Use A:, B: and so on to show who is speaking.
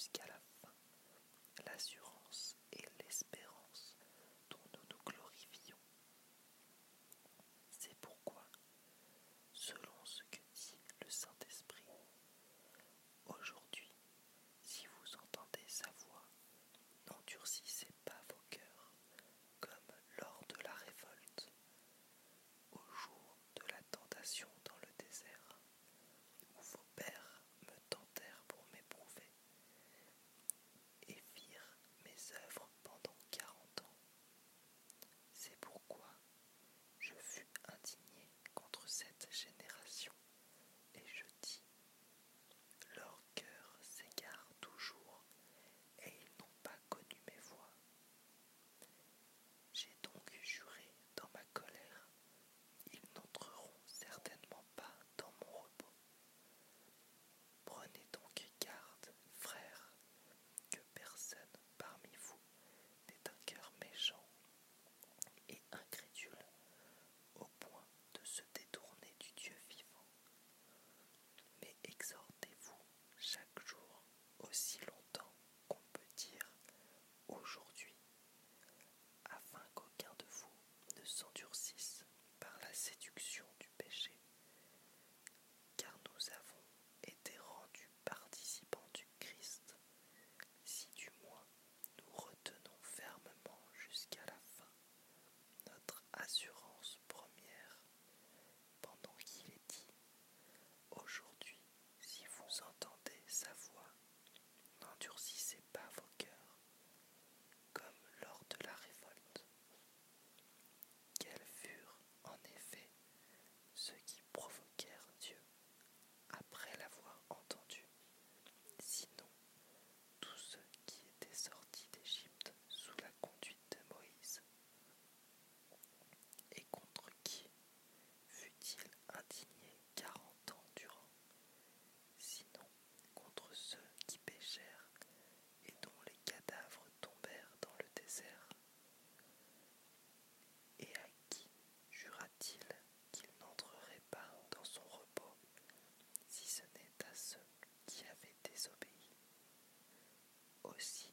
A: jusqu'à la fin. L'azur c'est pas aussi.